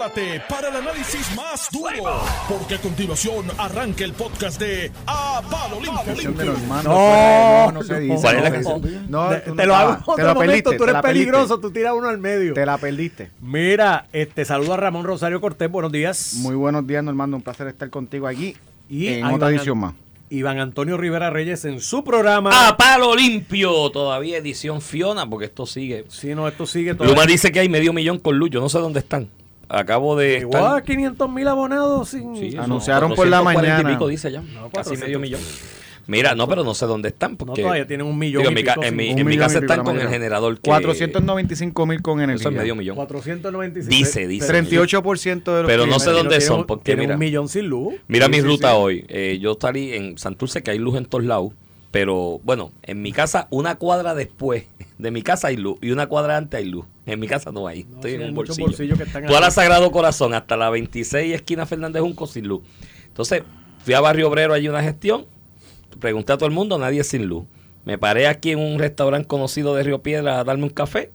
prepárate para el análisis más duro, porque a continuación arranca el podcast de A Palo Limpio. No, no, se dice. ¿Cuál es la no, canción? no, De- tú no te lo hago Te lo momento, perdiste, tú eres peligroso, tú tiras uno al medio. Te la perdiste. Mira, este saludo a Ramón Rosario Cortés, buenos días. Muy buenos días, Normando. Un placer estar contigo aquí Y en otra Iván edición más. Iván Antonio Rivera Reyes en su programa. A palo limpio, todavía edición Fiona, porque esto sigue. Si no, esto sigue todo. Luma dice que hay medio millón con luz, yo no sé dónde están. Acabo de Igual estar- 500 mil abonados sin... Sí, Anunciaron por la 440 y mañana. pico dice ya, No, casi 400. medio millón. Mira, no, pero no sé dónde están. No, Porque, todavía tienen un millón digo, y en mi, ca- pico en mi- en mi casa están con el generador que... 495 mil con energía. Eso es medio millón. 495. Dice, dice. 38% de los Pero no sé dónde Tiene son, un- porque tiene mira- un millón sin luz. Mira Sí, mi sí, ruta sí. hoy. Eh, yo salí en Santurce, que hay luz en todos lados. Pero bueno, en mi casa, una cuadra después de mi casa hay luz y una cuadra antes hay luz. En mi casa no hay. Estoy sí, en un bolsillo. bolsillos que están Toda la Sagrado Corazón, hasta la 26 esquina Fernández Junco sin luz. Entonces, fui a Barrio Obrero, hay una gestión. Pregunté a todo el mundo, nadie sin luz. Me paré aquí en un restaurante conocido de Río Piedra a darme un café.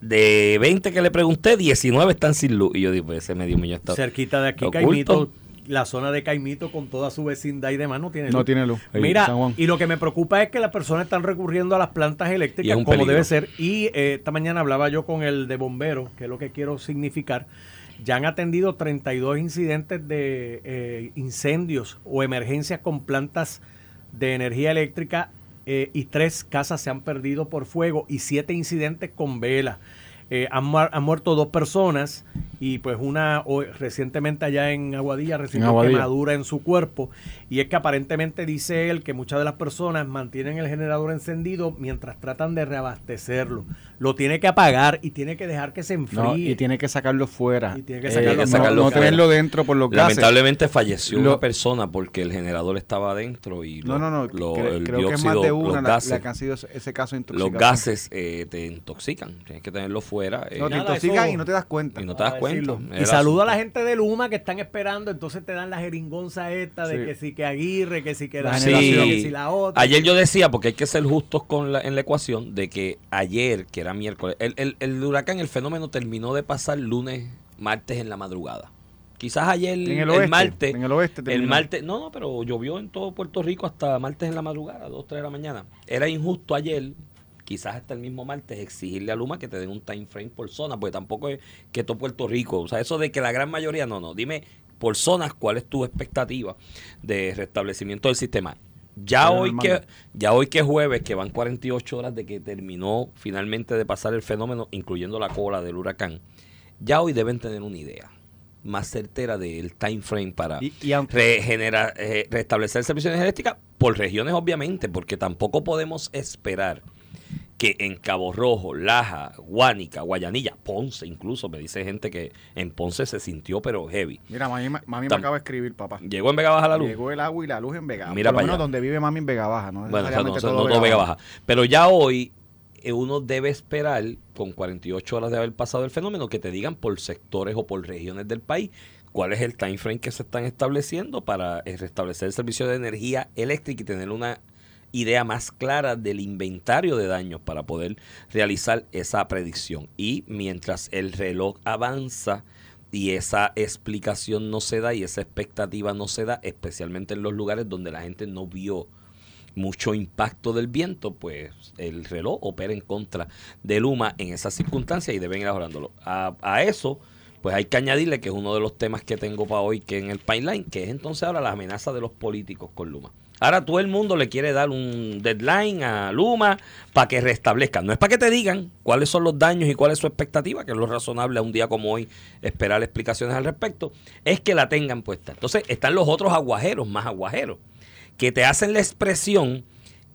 De 20 que le pregunté, 19 están sin luz. Y yo digo, pues ese medio millón está Cerquita de aquí, oculto. Caimito, la zona de Caimito con toda su vecindad y demás no tiene No luz. tiene luz. Ahí, Mira, San Juan. y lo que me preocupa es que las personas están recurriendo a las plantas eléctricas como peligro. debe ser. Y eh, esta mañana hablaba yo con el de bomberos, que es lo que quiero significar. Ya han atendido 32 incidentes de eh, incendios o emergencias con plantas de energía eléctrica eh, y tres casas se han perdido por fuego y siete incidentes con vela. Eh, han, muer- han muerto dos personas y pues una hoy- recientemente allá en Aguadilla recibió quemadura en su cuerpo y es que aparentemente dice él que muchas de las personas mantienen el generador encendido mientras tratan de reabastecerlo. Lo tiene que apagar y tiene que dejar que se enfríe. No, y tiene que sacarlo fuera. Y tiene que Eh, sacarlo que no, sacarlo no tenerlo dentro por los gases. Lamentablemente falleció Lo- una persona porque el generador estaba adentro y No, no, no. lo- cre- el creo que es más dióxido, de una la, gases, la que han sido ese caso de los gases eh, te intoxican. Tienes que tenerlo fuera. Eh, No, te intoxican y no te das cuenta. y no te das cuenta. Y saludo a la gente de Luma que están esperando, entonces te dan la jeringonza esta de Sí. que sí que Aguirre, que sí que La generación. que si la otra. Ayer yo decía, porque hay que ser justos con la, en la ecuación, de que ayer, que era miércoles, el, el, el huracán, el fenómeno terminó de pasar lunes, martes en la madrugada. Quizás ayer, En el, el oeste, martes, en el oeste el martes, no, no, pero llovió en todo Puerto Rico hasta martes en la madrugada, 2, 3 de la mañana. Era injusto ayer, quizás hasta el mismo martes, exigirle a Luma que te den un time frame por zona, porque tampoco es que todo Puerto Rico, o sea, eso de que la gran mayoría, no, no, dime por zonas cuál es tu expectativa de restablecimiento del sistema. Ya hoy que ya hoy que es jueves, que van 48 horas de que terminó finalmente de pasar el fenómeno, incluyendo la cola del huracán, ya hoy deben tener una idea más certera del time frame para Y, regenerar, eh, restablecer el servicio de energía eléctrica por regiones, obviamente, porque tampoco podemos esperar que en Cabo Rojo, Laja, Guánica, Guayanilla, Ponce, incluso me dice gente que en Ponce se sintió pero heavy. Mira, mami, me- acaba de escribir, papá. Llegó en Vega Baja la luz. Llegó el agua y la luz en Vega. Mira Por lo para menos allá. donde vive mami en Vega Baja, ¿no? Bueno, o sea, no, necesariamente no todo Vega Vega Baja. Pero ya hoy eh, uno debe esperar, con 48 horas de haber pasado el fenómeno, que te digan por sectores o por regiones del país cuál es el time frame que se están estableciendo para eh, restablecer el servicio de energía eléctrica y tener una idea más clara del inventario de daños para poder realizar esa predicción. Y mientras el reloj avanza y esa explicación no se da y esa expectativa no se da, especialmente en los lugares donde la gente no vio mucho impacto del viento, pues el reloj opera en contra de Luma en esas circunstancias y deben ir mejorándolo. A, a eso, pues hay que añadirle que es uno de los temas que tengo para hoy que en el pipeline, que es entonces ahora la amenaza de los políticos con Luma. Ahora todo el mundo le quiere dar un deadline a Luma para que restablezca. No es para que te digan cuáles son los daños y cuál es su expectativa, que es lo razonable a un día como hoy esperar explicaciones al respecto, es que la tengan puesta. Entonces están los otros aguajeros, más aguajeros, que te hacen la expresión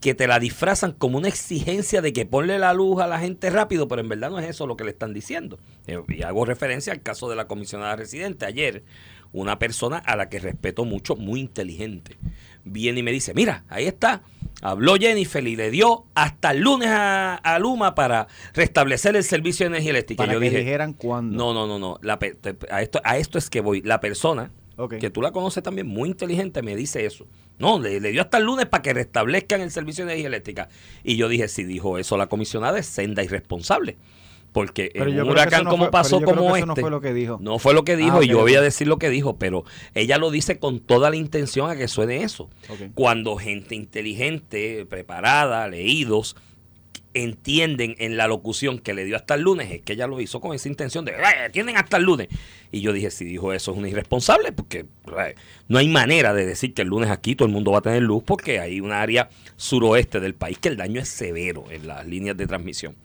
que te la disfrazan como una exigencia de que ponle la luz a la gente rápido, pero en verdad no es eso lo que le están diciendo. Eh, Y hago referencia al caso de la comisionada residente ayer, una persona a la que respeto mucho, muy inteligente, viene y me dice, mira, ahí está, habló Jennifer y le dio hasta el lunes a, a Luma para restablecer el servicio de energía eléctrica. Para Yo que dije, dijeran cuándo. no, no, no, no, la a, esto, a esto es que voy, la persona que tú la conoces también, muy inteligente, me dice eso. No, le, le dio hasta el lunes para que restablezcan el servicio de energía eléctrica. Y yo dije, si dijo eso la comisionada es senda irresponsable. Porque Pero en un huracán no como fue- pasó como este. no fue lo que dijo. No fue lo que dijo Ah, y yo voy a decir lo que dijo, pero ella lo dice con toda la intención a que suene eso. Ok. Cuando gente inteligente, preparada, leídos, entienden en la locución que le dio hasta el lunes, es que ella lo hizo con esa intención de, "Eh, tienen hasta el lunes. Y yo dije, si dijo eso es un irresponsable, porque no hay manera de decir que el lunes aquí todo el mundo va a tener luz, porque hay un área suroeste del país que el daño es severo en las líneas de transmisión.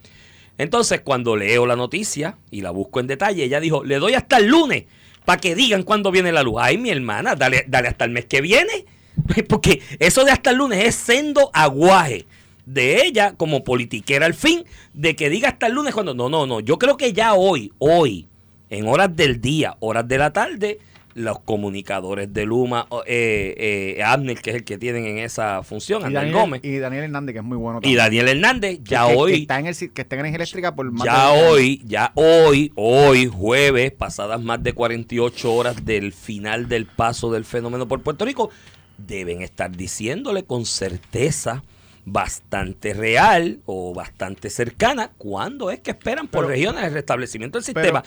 Entonces, cuando leo la noticia y la busco en detalle, ella dijo, le doy hasta el lunes para que digan cuándo viene la luz. Ay, mi hermana, dale, dale hasta el mes que viene. Porque eso de hasta el lunes es sendo aguaje de ella como politiquera al fin, de que diga hasta el lunes cuando... No, no, no. Yo creo que ya hoy, hoy, en horas del día, horas de la tarde, los comunicadores de Luma, eh, eh, Abner, que es el que tienen en esa función, Y Daniel, Gómez, y Daniel Hernández, que es muy bueno y Daniel Hernández, ya que, hoy... que está en el, que está en energía eléctrica por más Ya de- hoy, ya hoy, hoy, jueves, pasadas más de 48 horas del final del paso del fenómeno por Puerto Rico, deben estar diciéndole con certeza bastante real o bastante cercana cuándo es que esperan por Pero- regiones el restablecimiento del pero- sistema.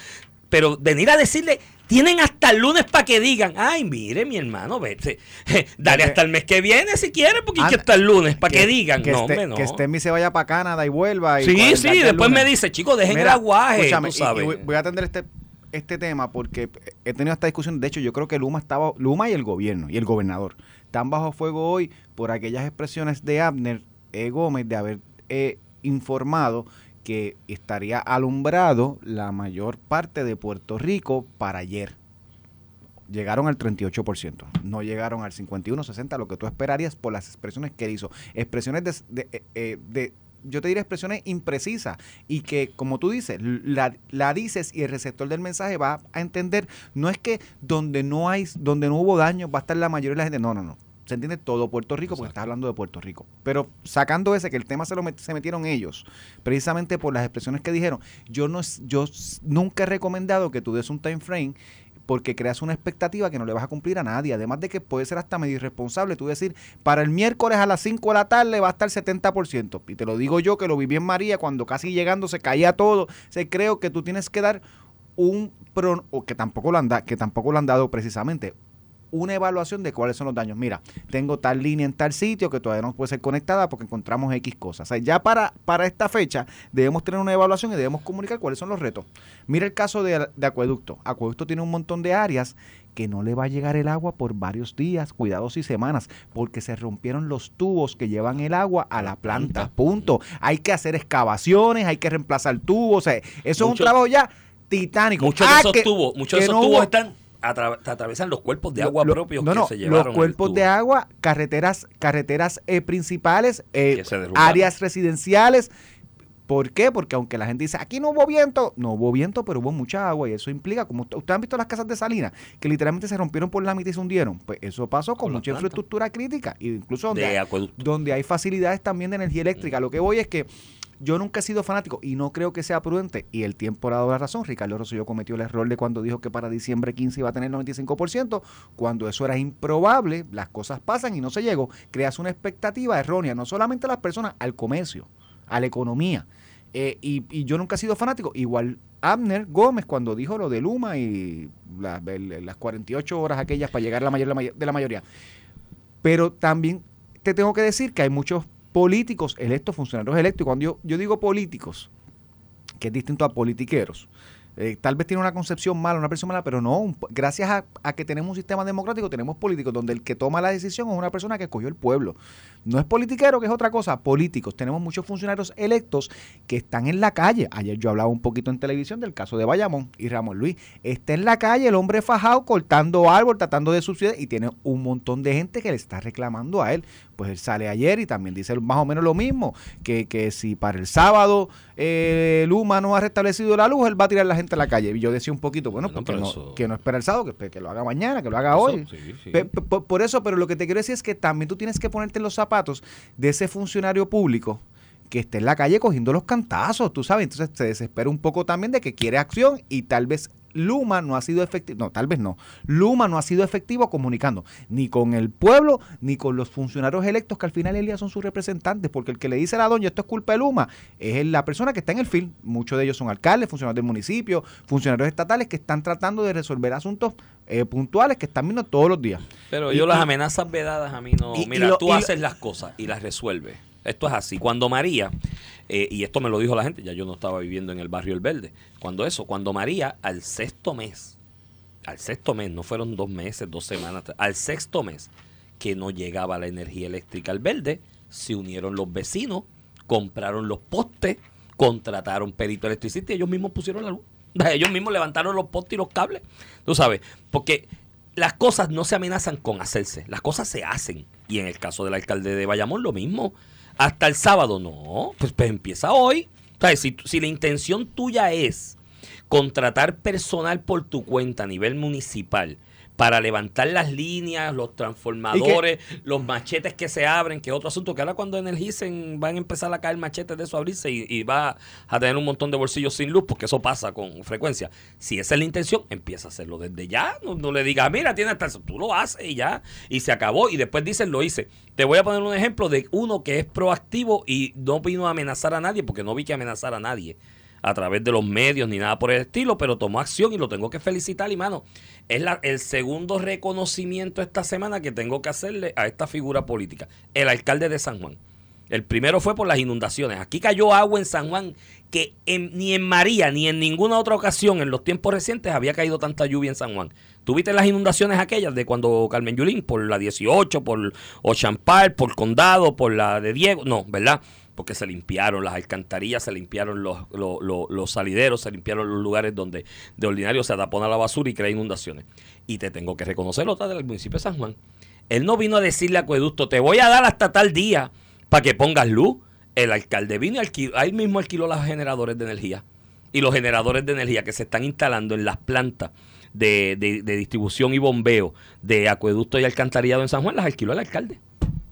Pero, venir a decirle, tienen hasta el lunes para que digan, ay, mire, mi hermano, vete, dale Porque- hasta el mes que viene si quiere, porque que hasta el lunes para que, digan, que, no, este, hombre, no. que Stemi se vaya para Canadá y vuelva. Y Sí, sí, el después me dice, chicos, dejen el Mira, aguaje, escúchame, tú y- y sabes. voy, a atender este este tema porque he tenido esta discusión. De hecho, yo creo que Luma estaba, Luma y el gobierno y el gobernador están bajo fuego hoy por aquellas expresiones de Abner E. Gómez de haber eh, informado que estaría alumbrado la mayor parte de Puerto Rico para ayer. Llegaron al 38%, no llegaron al 51, 60, lo que tú esperarías por las expresiones que él hizo. Expresiones de, de- eh, eh, yo te diría expresiones imprecisas y que, como tú dices, la, la dices y el receptor del mensaje va a entender, no es que donde no hay, donde no hubo daño va a estar la mayoría de la gente, no, no, no. Se entiende todo Puerto Rico porque estás hablando de Puerto Rico. Pero sacando ese, que el tema se lo met- se metieron ellos, precisamente por las expresiones que dijeron, yo no yo nunca he recomendado que tú des un time frame porque creas una expectativa que no le vas a cumplir a nadie. Además de que puede ser hasta medio irresponsable tú decir, para el miércoles a las 5 de la tarde va a estar 70%. Y te lo digo yo que lo viví en María cuando casi llegando se caía todo. Se creo que tú tienes que dar un pro- o que tampoco lo han da- que tampoco lo han dado precisamente una evaluación de cuáles son los daños. Mira, tengo tal línea en tal sitio que todavía no puede ser conectada porque encontramos X cosas. O sea, ya para, para esta fecha debemos tener una evaluación y debemos comunicar cuáles son los retos. Mira el caso de, de Acueducto. Acueducto tiene un montón de áreas que no le va a llegar el agua por varios días, cuidados y semanas, porque se rompieron los tubos que llevan el agua a la planta. Punto. Hay que hacer excavaciones, hay que reemplazar tubos. O sea, eso es un trabajo ya titánico. Muchos de Ah, esos que- tubos, muchos de esos no tubos hubo- están atra- atravesan los cuerpos de agua lo- propios no, que no, se llevaron. Los cuerpos de agua, carreteras, carreteras eh, principales, eh, áreas residenciales. ¿Por qué? Porque aunque la gente dice, aquí no hubo viento, no hubo viento, pero hubo mucha agua y eso implica, como usted- ustedes han visto las casas de Salinas, que literalmente se rompieron por la mitad y se hundieron. Pues eso pasó con, mucha infraestructura crítica, incluso donde, de hay, donde hay facilidades también de energía eléctrica. Lo que voy es que yo nunca he sido fanático y no creo que sea prudente. Y el tiempo ha dado la razón. Ricardo Rosselló cometió el error de cuando dijo que para diciembre 15 iba a tener 95%. Cuando eso era improbable, las cosas pasan y no se llegó. Creas una expectativa errónea, no solamente a las personas, al comercio, a la economía. Eh, y, yo nunca he sido fanático. Igual Abner Gómez cuando dijo lo de Luma y la- el- las 48 horas aquellas para llegar a la mayor de la mayoría. Pero también te tengo que decir que hay muchos políticos electos, funcionarios electos. Y cuando yo, yo digo políticos, que es distinto a politiqueros, eh, tal vez tiene una concepción mala, una persona mala, pero no. gracias a, a que tenemos un sistema democrático, tenemos políticos donde el que toma la decisión es una persona que escogió el pueblo. No es politiquero, que es otra cosa, políticos. Tenemos muchos funcionarios electos que están en la calle. Ayer yo hablaba un poquito en televisión del caso de Bayamón y Ramón Luis. Está en la calle el hombre fajado cortando árbol, tratando de subsidiar y tiene un montón de gente que le está reclamando a él. Pues él sale ayer y también dice más o menos lo mismo, que, que si para el sábado eh, Luma no ha restablecido la luz, él va a tirar a la gente a la calle. Y yo decía un poquito, bueno, Bueno, porque no, eso- que no espera el sábado, que, que lo haga mañana, que lo haga Eso, hoy. sí, sí. Pe- pe- por, por eso, pero lo que te quiero decir es que también tú tienes que ponerte en los zapatos de ese funcionario público que esté en la calle cogiendo los cantazos, tú sabes, entonces se desespera un poco también de que quiere acción y tal vez Luma no ha sido efectivo, no, tal vez no. Luma no ha sido efectivo comunicando ni con el pueblo ni con los funcionarios electos que al final del día son sus representantes, porque el que le dice a la doña esto es culpa de Luma es la persona que está en el film. Muchos de ellos son alcaldes, funcionarios del municipio, funcionarios estatales que están tratando de resolver asuntos eh, puntuales que están viendo todos los días. Pero Y- yo las amenazas vedadas a mí no. y- y Mira, lo- tú haces las cosas y las resuelves. Esto es así. Cuando María, eh, y esto me lo dijo la gente, ya yo no estaba viviendo en el barrio El Verde. Cuando eso, cuando María, al sexto mes, al sexto mes, no fueron dos meses, dos semanas, al sexto mes que no llegaba la energía eléctrica al Verde, se unieron los vecinos, compraron los postes, contrataron perito electricista y ellos mismos pusieron la luz. Ellos mismos levantaron los postes y los cables. Tú sabes, porque las cosas no se amenazan con hacerse, las cosas se hacen. Y en el caso del alcalde de Bayamón, lo mismo. Hasta el sábado, no, pues, pues empieza hoy. Si, si la intención tuya es contratar personal por tu cuenta a nivel municipal para levantar las líneas, los transformadores, los machetes que se abren, que es otro asunto, que ahora cuando energicen van a empezar a caer machetes de eso abrirse y, y va a tener un montón de bolsillos sin luz, porque eso pasa con frecuencia. Si esa es la intención, empieza a hacerlo desde ya. No, no le digas, mira, tiene hasta eso. Tú lo haces y ya. Y se acabó. Y después dicen, lo hice. Te voy a poner un ejemplo de uno que es proactivo y no vino a amenazar a nadie, porque no vi que amenazar a nadie a través de los medios ni nada por el estilo, pero tomó acción y lo tengo que felicitar, y mano, es la, el segundo reconocimiento esta semana que tengo que hacerle a esta figura política, el alcalde de San Juan. El primero fue por las inundaciones. Aquí cayó agua en San Juan que en- ni en María ni en ninguna otra ocasión en los tiempos recientes había caído tanta lluvia en San Juan. ¿Tuviste las inundaciones aquellas de cuando Carmen Yulín, por la 18, por Ochampal, por Condado, por la de Diego? No, ¿verdad? Porque se limpiaron las alcantarillas, se limpiaron los, los, salideros, se limpiaron los lugares donde de ordinario se tapona la basura y crea inundaciones. Y te tengo que reconocer otra del municipio de San Juan. Él no vino a decirle a Acueducto, te voy a dar hasta tal día para que pongas luz. El alcalde vino y alquiló, ahí mismo alquiló los generadores de energía. Y los generadores de energía que se están instalando en las plantas de, de- de distribución y bombeo de acueducto y alcantarillado en San Juan, las alquiló el alcalde.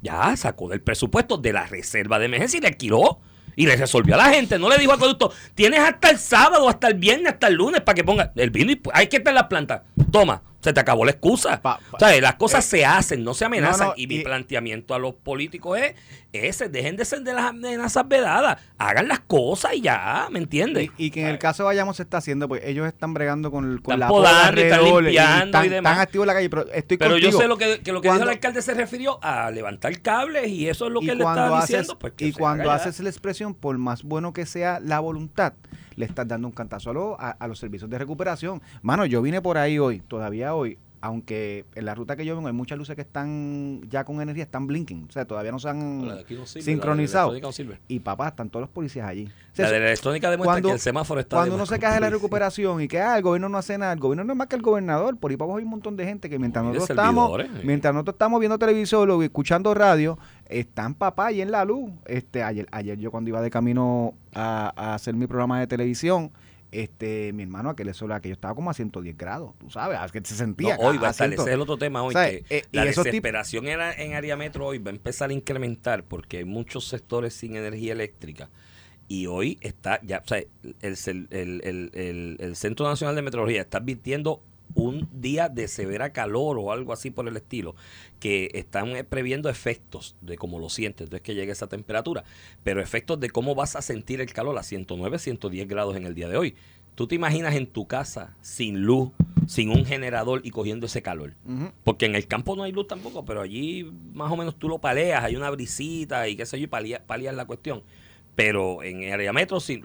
Ya sacó del presupuesto de la reserva de emergencia y le alquiló. Y le resolvió a la gente. No le dijo a Acueducto, tienes hasta el sábado, hasta el viernes, hasta el lunes para que ponga. El vino y hay que estar en la planta. Toma, se te acabó la excusa. Pa- pa- o sea, las cosas se hacen, no se amenazan. no, y mi planteamiento a los políticos es ese, dejen de ser de las amenazas vedadas. Hagan las cosas y ya, ¿me entiendes? Y, y que en el caso de Bayamón se está haciendo, pues ellos están bregando con, con Están la podando poda están limpiando y demás. están activos en la calle, pero estoy Pero yo sé lo que, que lo que dijo el alcalde se refirió a levantar cables y eso es lo que él estaba haces, diciendo. Pues, y cuando haces la expresión, por más bueno que sea la voluntad, le estás dando un cantazo a, lo- a, a los servicios de recuperación. Mano, yo vine por ahí hoy, todavía hoy, aunque en la ruta que yo vengo hay muchas luces que están ya con energía, están blinking, o sea, todavía no se han no sirve, sincronizado. la de la. Y papá, están todos los policías allí. O sea, La de la electrónica demuestra cuando- que el semáforo está cuando uno se cae de la recuperación y que ah, el gobierno no hace nada, el gobierno no es más que el gobernador, por ahí para abajo hay un montón de gente que mientras y nosotros estamos, servidores. mientras nosotros estamos viendo televisión o escuchando radio, están papá ahí en la luz. Este, ayer, ayer yo cuando iba de camino a, a hacer mi programa de televisión, este, mi hermano aquel eso que yo estaba como a 110 grados, tú sabes, es que se No, sentía. hoy va a estar, ese es el otro tema hoy, que eh, la desesperación era en área metro hoy va a empezar a incrementar porque hay muchos sectores sin energía eléctrica y hoy está ya, o sea, el- el- el- el Centro Nacional de Meteorología está advirtiendo un día de severa calor o algo así por el estilo, que están eh, previendo efectos de cómo lo sientes, entonces que llegue esa temperatura, pero efectos de cómo vas a sentir el calor a 109, 110 grados en el día de hoy. ¿Tú te imaginas en tu casa sin luz, sin un generador y cogiendo ese calor? Porque en el campo no hay luz tampoco, pero allí más o menos tú lo paleas, hay una brisita y qué sé yo, y palía- palias la cuestión. Pero en área metro sí,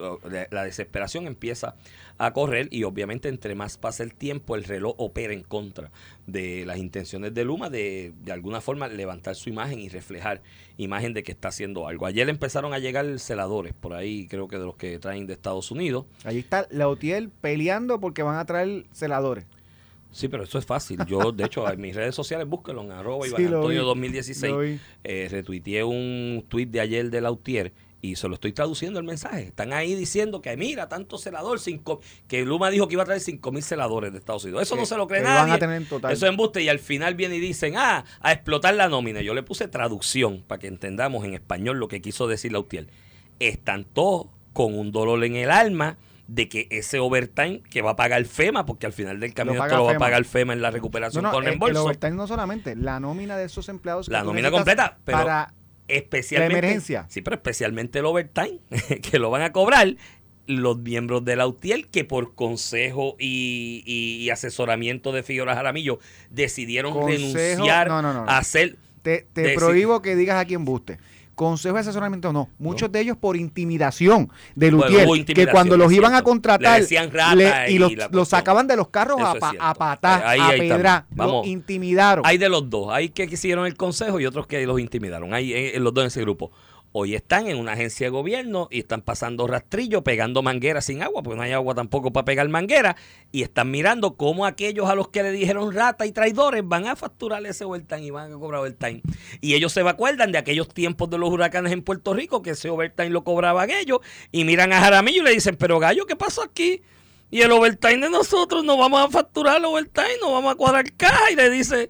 la- desesperación empieza a correr y obviamente entre más pasa el tiempo el reloj opera en contra de las intenciones de Luma de de alguna forma levantar su imagen y reflejar imagen de que está haciendo algo. Ayer empezaron a llegar celadores por ahí, creo que de los que traen de Estados Unidos. Allí está Lautiel peleando porque van a traer celadores. Sí, pero eso es fácil. Yo, de hecho, en mis redes sociales búsquenlo en arroba Sí, Iván Antonio vi, 2016. lo vi. Eh, retuiteé un tweet de ayer de Lautier y se lo estoy traduciendo el mensaje. Están ahí diciendo que mira, tanto celador, cinco, que Luma dijo que iba a traer 5 mil celadores de Estados Unidos. Eso Que- no se lo cree lo van nadie. a tener en total. Eso es embuste y al final viene y dicen, ah, a explotar la nómina. Yo le puse traducción para que entendamos en español lo que quiso decir Lautier. Están todos con un dolor en el alma de que ese overtime que va a pagar FEMA, porque al final del camino esto lo va a pagar FEMA en la recuperación No, no, con el- el reembolso. overtime no solamente, la nómina de esos empleados. que La nómina completa, pero Para especialmente la emergencia. Sí, pero especialmente el overtime que lo van a cobrar los miembros de la UTIEL que por consejo y, y- y asesoramiento de Figueroa Jaramillo decidieron Consejo- renunciar no, no, no, no. a hacer te, te prohíbo que digas a quién buste. Consejo de asesoramiento no. Muchos de ellos por intimidación de Lutier, que cuando los iban a contratar Le decían rata le- y los, sacaban de los carros a, a Ahí- a ahí pedrar, estamos. Vamos. los intimidaron. Hay de los dos. Hay que quisieron el consejo y otros que los intimidaron. Hay eh, los dos en ese grupo. Hoy están en una agencia de gobierno y están pasando rastrillo, pegando mangueras sin agua, porque no hay agua tampoco para pegar manguera, y están mirando cómo aquellos a los que le dijeron rata y traidores van a facturar ese overtime y van a cobrar overtime. Y ellos se acuerdan de aquellos tiempos de los huracanes en Puerto Rico, que ese overtime lo cobraban ellos, y miran a Jaramillo y le dicen, pero gallo, ¿qué pasó aquí? Y el overtime de nosotros, no vamos a facturar el overtime, no vamos a cuadrar caja. Y le dice,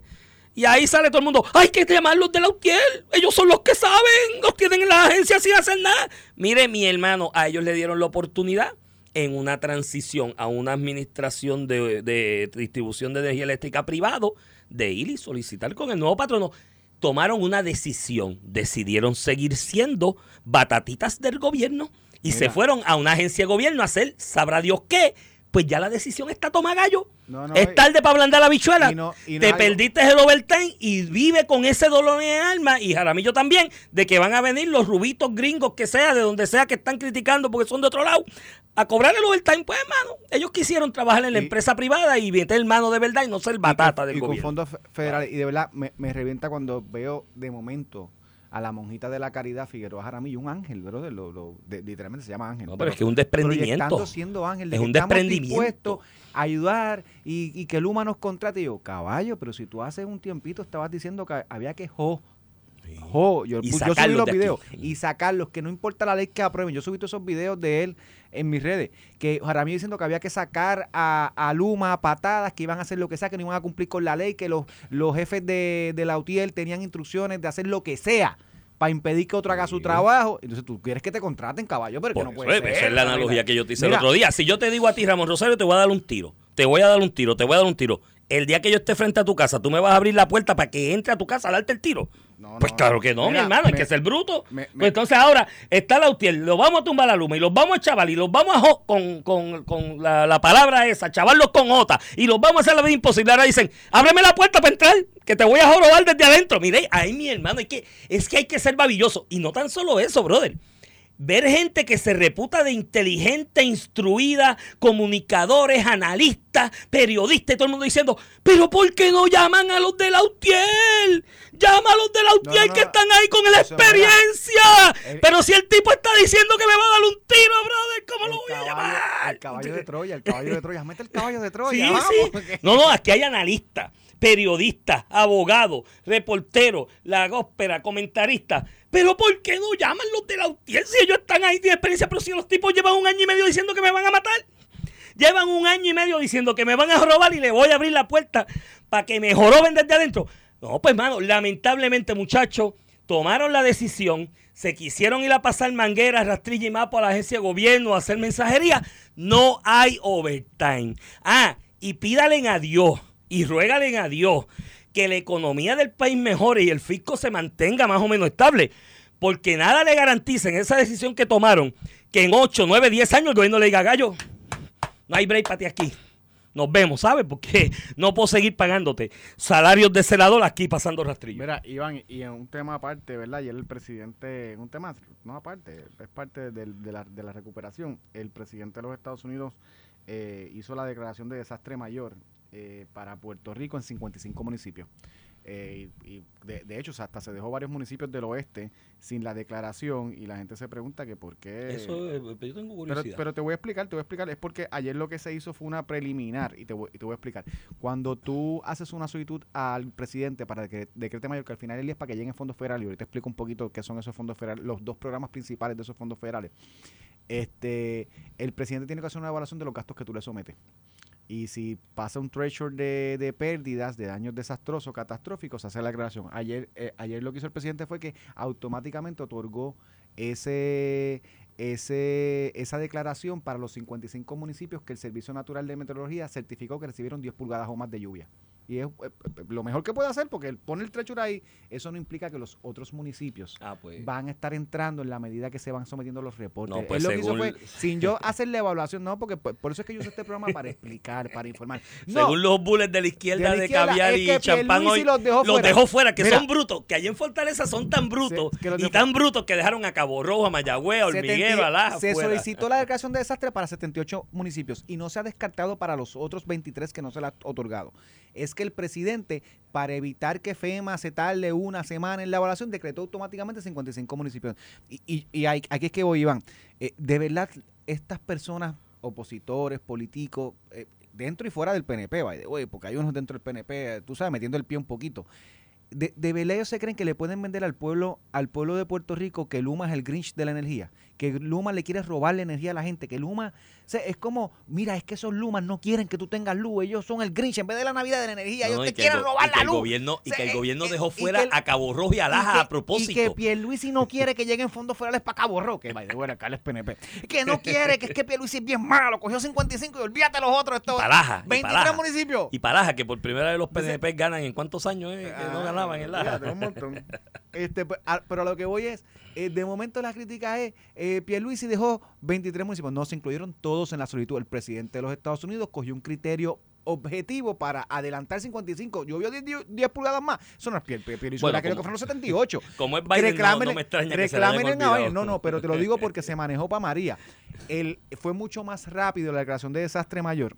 y ahí sale todo el mundo, hay que llamarlos de la UTIEL, ellos son los que saben, los tienen en la agencia sin hacer nada. Mire, mi hermano, a ellos le dieron la oportunidad en una transición a una administración de, de distribución de energía eléctrica privado de ir y solicitar con el nuevo patrono. Tomaron una decisión, decidieron seguir siendo batatitas del gobierno y se fueron a una agencia de gobierno a hacer, sabrá Dios qué, pues ya la decisión está toma gallo. No, no, es tarde para ablandar la bichuela. y no- y no Te perdiste el overtime y vive con ese dolor en el alma, y Jaramillo también, de que van a venir los rubitos gringos que sea, de donde sea que están criticando porque son de otro lado, a cobrar el overtime. Pues, hermano, ellos quisieron trabajar en la Y- empresa privada y meter mano de verdad y no ser batata del y con gobierno. fondos fe- federales. Y de verdad me, me revienta cuando veo de momento a la monjita de la caridad Figueroa Jaramillo, un ángel, brother, lo, lo- de- literalmente se llama ángel. No, pero es que un desprendimiento. siendo ángel, de Es que un desprendimiento. dispuestos a ayudar y, y que Luma nos contrate. Y yo, caballo, pero si tú hace un tiempito estabas diciendo que había que jo, jo, yo, Y yo subí los videos y sacarlos, que no importa la ley que aprueben. Yo subí todos esos videos de él en mis redes, que Jaramillo diciendo que había que sacar a, a Luma a patadas, que iban a hacer lo que sea, que no iban a cumplir con la ley, que los, los jefes de, de la UTIEL tenían instrucciones de hacer lo que sea para impedir que otro haga su trabajo. Entonces tú quieres que te contraten, caballo, pero que no puede ser. esa es la analogía que yo te hice Mira, el otro día. Si yo te digo a ti, Ramón Rosario, te voy a dar un tiro. Te voy a dar un tiro, te voy a dar un tiro. El día que yo esté frente a tu casa, tú me vas a abrir la puerta para que entre a tu casa a darte el tiro. No, pues no, claro que no, mi hermano, hay me- que ser bruto. me- Pues me- entonces ahora está la UTIEL, lo vamos a tumbar la luma y los vamos a chaval y los vamos a con, con, con la, la palabra esa, chavarlos con J y los vamos a hacer la vida imposible. Ahora dicen, ábreme la puerta para entrar, que te voy a jorobar desde adentro. Mire, ahí mi hermano, es que, es que hay que ser babilloso. Y no tan solo eso, brother. Ver gente que se reputa de inteligente, instruida, comunicadores, analistas, periodistas y todo el mundo diciendo, pero ¿por qué no llaman a los de la UTIEL? Llama a los de la UTIEL no, que están ahí con la experiencia. el- pero si el tipo está diciendo que me va a dar un tiro, brother, ¿cómo lo voy a llamar? El caballo de Troya, el caballo de Troya. Mete el caballo de Troya. Sí, vamos, sí. porque- No, no, aquí hay analistas, periodistas, abogados, reporteros, la góspera, comentaristas. Pero ¿por qué no llaman los de la si ellos están ahí de experiencia? Pero si los tipos llevan un año y medio diciendo que me van a matar. Llevan un año y medio diciendo que me van a robar y le voy a abrir la puerta para que me joroben desde adentro. No, pues, mano, lamentablemente, muchachos, tomaron la decisión, se quisieron ir a pasar mangueras, rastrilla y mapa a la agencia de gobierno, a hacer mensajería. No hay overtime. Ah, y pídale a Dios y ruégale a Dios que la economía del país mejore y el fisco se mantenga más o menos estable. Porque nada le garantiza en esa decisión que tomaron que en 8, 9, 10 años el gobierno le diga, gallo, no hay break para ti aquí. Nos vemos, ¿sabes? Porque no puedo seguir pagándote salarios de celador aquí pasando rastrillo. Mira, Iván, y en un tema aparte, ¿verdad? Ayer el presidente, en un tema, no aparte, es parte de, la, de la recuperación, el presidente de los Estados Unidos eh, hizo la declaración de desastre mayor eh, para Puerto Rico en 55 municipios. Eh, y y de, de hecho, hasta se dejó varios municipios del oeste sin la declaración y la gente se pregunta que por qué... Eso, eh, yo tengo Pero, curiosidad. pero te voy a explicar, te voy a explicar. Es porque ayer lo que se hizo fue una preliminar y te voy, y te voy a explicar. Cuando tú haces una solicitud al presidente para que decrete mayor, que al final día es para que lleguen fondos federales, y ahorita explico un poquito qué son esos fondos federales, los dos programas principales de esos fondos federales. Este, el presidente tiene que hacer una evaluación de los gastos que tú le sometes. Y si pasa un threshold de, de pérdidas, de daños desastrosos, catastróficos, hace la declaración. Ayer, eh, ayer lo que hizo el presidente fue que automáticamente otorgó ese, ese, esa declaración para los 55 municipios que el Servicio Natural de Meteorología certificó que recibieron 10 pulgadas o más de lluvia. Y es eh, eh, lo mejor que puede hacer porque pone el trecho ahí, eso no implica que los otros municipios Ah, pues. van a estar entrando en la medida que se van sometiendo los reportes. No, pues, Él lo que hizo fue, sin yo hacer la evaluación, no, porque por, por eso es que yo uso este programa para explicar, para informar. No, Según los bullets de la izquierda de de, la izquierda, caviar es y que champán hoy, los dejó fuera. dejó fuera, que Mira. son brutos, que allá en Fortaleza son tan brutos los y tan brutos que dejaron a Cabo Rojo, a Mayagüez, a Hormiguero, a Laja se fuera. solicitó la declaración de desastre para 78 municipios y no se ha descartado para los otros 23 que no se le ha otorgado. Es que el presidente, para evitar que FEMA se tarde una semana en la evaluación, decretó automáticamente 55 municipios. Y, y- y aquí es que voy, Iván. Eh, de verdad, estas personas, opositores, políticos, eh, dentro y fuera del PNP, by porque hay unos dentro del PNP, tú sabes, metiendo el pie un poquito. De, de verdad ellos se creen que le pueden vender al pueblo, al pueblo de Puerto Rico que Luma es el Grinch de la energía, que Luma le quiere robar la energía a la gente, que Luma, sea, es como, mira, es que esos Lumas no quieren que tú tengas luz, ellos son el Grinch en vez de la Navidad de la energía, No, ellos y te el quieren robar y la el luz. gobierno- y O sea, que el eh, gobierno eh, dejó y fuera el- a Cabo Rojo y a y que- a propósito. Y que Pierluisi no quiere que lleguen fondos federales para Cabo Rojo, que vaya, bueno, acá es PNP. Que no quiere, que es que Pierluisi es bien malo, cogió 55 y olvídate los otros. Estos Paraja, y 23 Paraja. municipios. Y Paraja, que por primera vez los PNP ganan en cuántos años eh, que no Ah, ganaban en Laja. fíjate, un montón. Este, pues, pero a lo que voy es, eh, de momento la crítica es, eh, Pierluisi dejó 23 municipios, no se incluyeron todos en la solicitud. El presidente de los Estados Unidos cogió un criterio objetivo para adelantar 55. Llovió 10, 10 pulgadas más. Eso no es Pier, Pier- Pierluisi, Bueno, como- que fueron los 78. Como es Biden, no, no me extraña que se reclámenle a olvidado. Biden. No, no, pero te lo digo porque se manejó para María. El, fue mucho más rápido la declaración de desastre mayor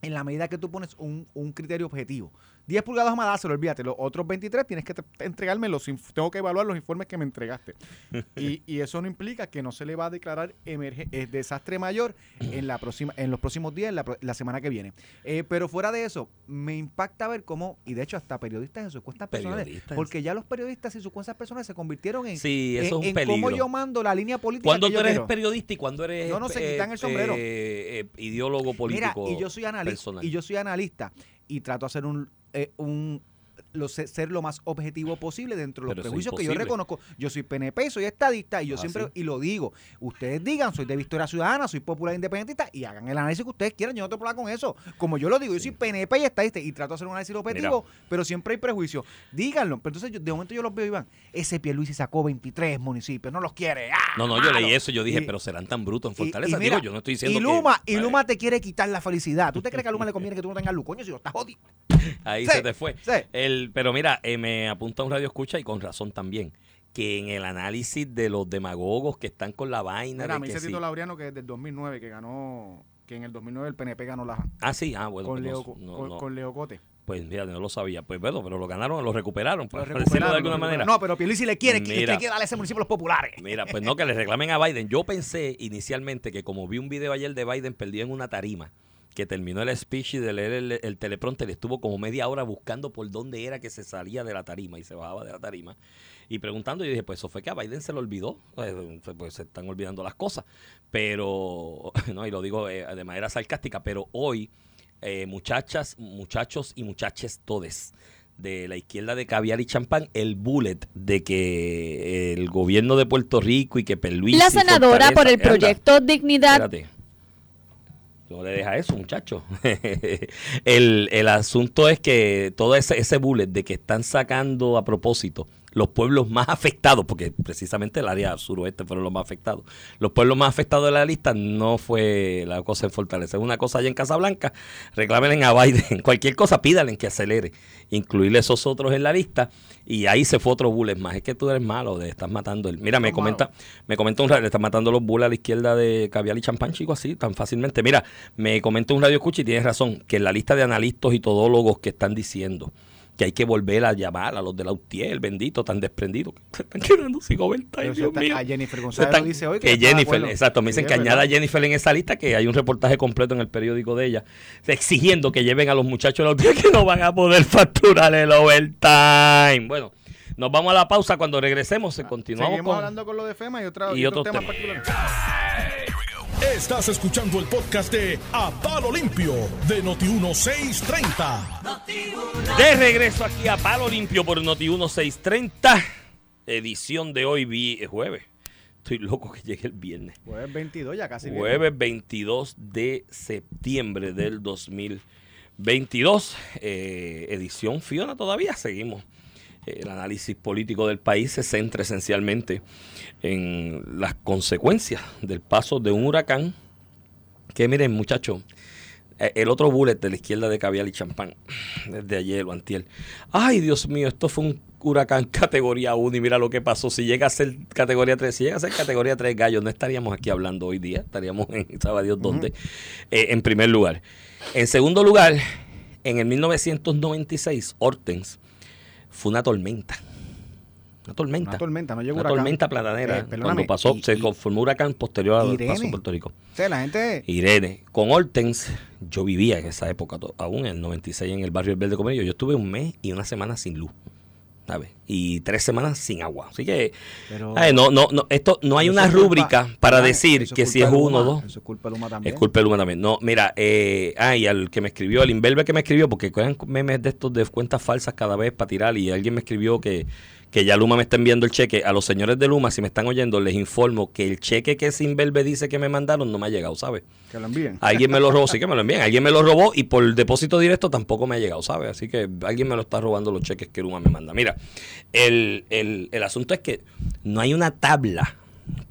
en la medida que tú pones un, un criterio objetivo. 10 pulgadas más, dáselo, olvídate. Los otros 23 tienes que te- entregarme los inf- tengo que evaluar los informes que me entregaste. y, y eso no implica que no se le va a declarar eh, desastre mayor en la próxima en los próximos días, en la, semana que viene. Eh, pero fuera de eso, me impacta ver cómo, y de hecho hasta periodistas en sus cuentas personales, Periodistas. porque ya los periodistas y sus cuentas personales se convirtieron en, Sí, eso en, es un en cómo yo mando la línea política. Cuando tú yo eres quiero. periodista y cuando eres No, no, se eh, quitan el sombrero. eh, ideólogo político Mira, y yo soy analista personal. y yo soy analista y trato de hacer un, eh, un lo, ser lo más objetivo posible dentro de los Pero prejuicios que yo reconozco. Yo soy PNP, soy estadista y yo Ah, siempre, sí. y lo digo, ustedes digan, soy de Victoria Ciudadana, soy popular independentista y hagan el análisis que ustedes quieran, yo no tengo problema con eso. Como yo lo digo, yo soy PNP y estadista y trato de hacer un análisis objetivo, pero siempre hay prejuicios. Díganlo. Pero entonces, yo- de momento yo los veo, Iván, ese Pierluisi sacó 23 municipios, no los quiere. ¡Ah, No, no, yo leí eso y yo dije, Y- pero serán tan brutos en Fortaleza. y mira, Digo, yo no estoy diciendo y Luma, que... y Luma te quiere quitar la felicidad. ¿Tú te crees que a Luma le conviene que tú no tengas luz? Coño, si lo estás jodido. Ahí Sí, se te fue. sí. El, pero mira, eh, me apunta un radio escucha y con razón también. Que en el análisis de los demagogos que están con la vaina. Mira, me que dice sí. Tito Laureano que desde el 2009 que ganó, que en el 2009 el PNP ganó la Ah, sí, ah, bueno. con, pues, Leo, no- con, no. con Leo Cote. Pues mira, no lo sabía. Pues bueno, pero lo ganaron, lo recuperaron, Lo por decirlo de alguna manera. No, pero Pierluisi le quiere, Mira. quiere darle a ese municipio a los populares. Mira, pues no, que le reclamen a Biden. Yo pensé inicialmente que como vi un video ayer de Biden perdido en una tarima, que terminó el speech y de leer el, el teleprompter, estuvo como media hora buscando por dónde era que se salía de la tarima y se bajaba de la tarima. Y preguntando, yo dije, pues eso fue que a Biden se le olvidó. Pues se están olvidando las cosas. Pero, no, y lo digo eh, de manera sarcástica, pero hoy, eh, muchachas, muchachos y muchaches todes de la izquierda de caviar y champán el bullet de que el gobierno de Puerto Rico y que Perluisi La senadora por el Anda, proyecto Dignidad espérate. Le deja eso, muchacho. el, el asunto es que todo ese, ese bullet de que están sacando a propósito los pueblos más afectados, porque precisamente el área suroeste fueron los más afectados. Los pueblos más afectados de la lista no fue la cosa en Fortaleza, es una cosa allá en Casablanca. Reclámenle a Biden cualquier cosa, pídanle que acelere, incluirle esos otros en la lista. Y ahí se fue otro bullet más. Es que tú eres malo, de estás matando. El, mira, me comenta, me comenta un radio, le están matando los bullets a la izquierda de caviar y champán, chico, así, tan fácilmente. Mira, me comenta un radio escucha y tienes razón, que en la lista de analistas y todólogos que están diciendo que hay que volver a llamar a los de la UTIER, bendito, tan desprendidos, que se están quedando sin si Dios está- mío. a Jennifer González están- dice hoy que de Jennifer, exacto, me dicen que añada a. Jennifer en esa lista, que hay un reportaje completo en el periódico de ella, exigiendo que lleven a los muchachos de la UTIER que no van a poder facturar el overtime. Bueno, nos vamos a la pausa cuando regresemos, se continuamos Ah, Seguimos con... hablando con lo de FEMA y, otra, y y otros otros temas temas. particulares. Estás escuchando el podcast de A Palo Limpio de Noti1630. De regreso aquí a Palo Limpio por Noti 1630, edición de hoy vi- eh, jueves, Estoy loco que llegue el viernes. Jueves 22, ya casi. viene. Jueves 22 de septiembre del 2022. Eh, edición Fiona todavía. Seguimos. El análisis político del país se centra esencialmente en las consecuencias del paso de un huracán. Que miren, muchachos, eh, el otro bullet de la izquierda de Caviar y Champán, desde ayer o antier. Ay, Dios mío, esto fue un huracán categoría 1 y mira lo que pasó. Si llega a ser categoría 3, si llega a ser categoría 3 gallos, no estaríamos aquí hablando hoy día, estaríamos en sabe Dios dónde, eh, en primer lugar. En segundo lugar, en el 1996, Hortens fue una tormenta. Una tormenta. Una tormenta, no llegó Una huracán. tormenta planadera. Eh, cuando pasó, y- se y- formó un huracán posterior al Irene. paso en Puerto Rico. O sea, la gente. Irene, con Hortens, yo vivía en esa época, aún en el 96 en el barrio El Verde Comerio. Yo estuve un mes y una semana sin luz, ¿sabes? Y tres semanas sin agua. Así que, Pero- ay, no, no, no, esto no hay una rúbrica para Ay, decir que si es uno o dos. Eso es culpa de Luma también. Es culpa de Luma también. No, mira, eh, ah, y al que me escribió, al imberbe que me escribió, porque cogen memes de estos de cuentas falsas cada vez para tirar, y alguien me escribió que, que ya Luma me está enviando el cheque. A los señores de Luma, si me están oyendo, les informo que el cheque que Sinverbe dice que me mandaron no me ha llegado, ¿sabes? Que lo envíen. Alguien me lo robó, sí que me lo envían. Alguien me lo robó y por depósito directo tampoco me ha llegado, ¿sabes? Así que alguien me lo está robando los cheques que Luma me manda. Mira, el, el, el asunto es que no hay una tabla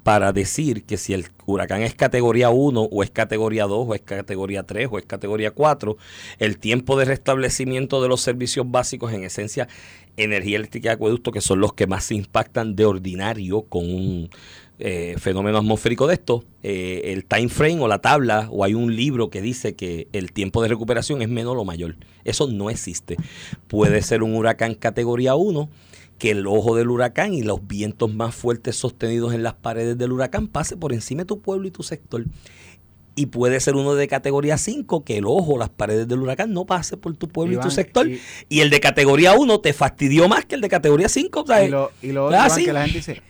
para decir que si el huracán es categoría 1 o es categoría 2 o es categoría 3 o es categoría 4, el tiempo de restablecimiento de los servicios básicos, en esencia, energía eléctrica y acueducto, que son los que más se impactan de ordinario con un eh, fenómeno atmosférico de esto, eh, el time frame o la tabla, o hay un libro que dice que el tiempo de recuperación es menor o mayor. Eso no existe. Puede ser un huracán categoría 1 que el ojo del huracán y los vientos más fuertes sostenidos en las paredes del huracán pase por encima de tu pueblo y tu sector. Y puede ser uno de categoría 5 que el ojo, las paredes del huracán no pase por tu pueblo y, tu sector. y- Y, el de categoría 1 te fastidió más que el de categoría 5. Y lo, y lo otro, Iván, que la gente dice,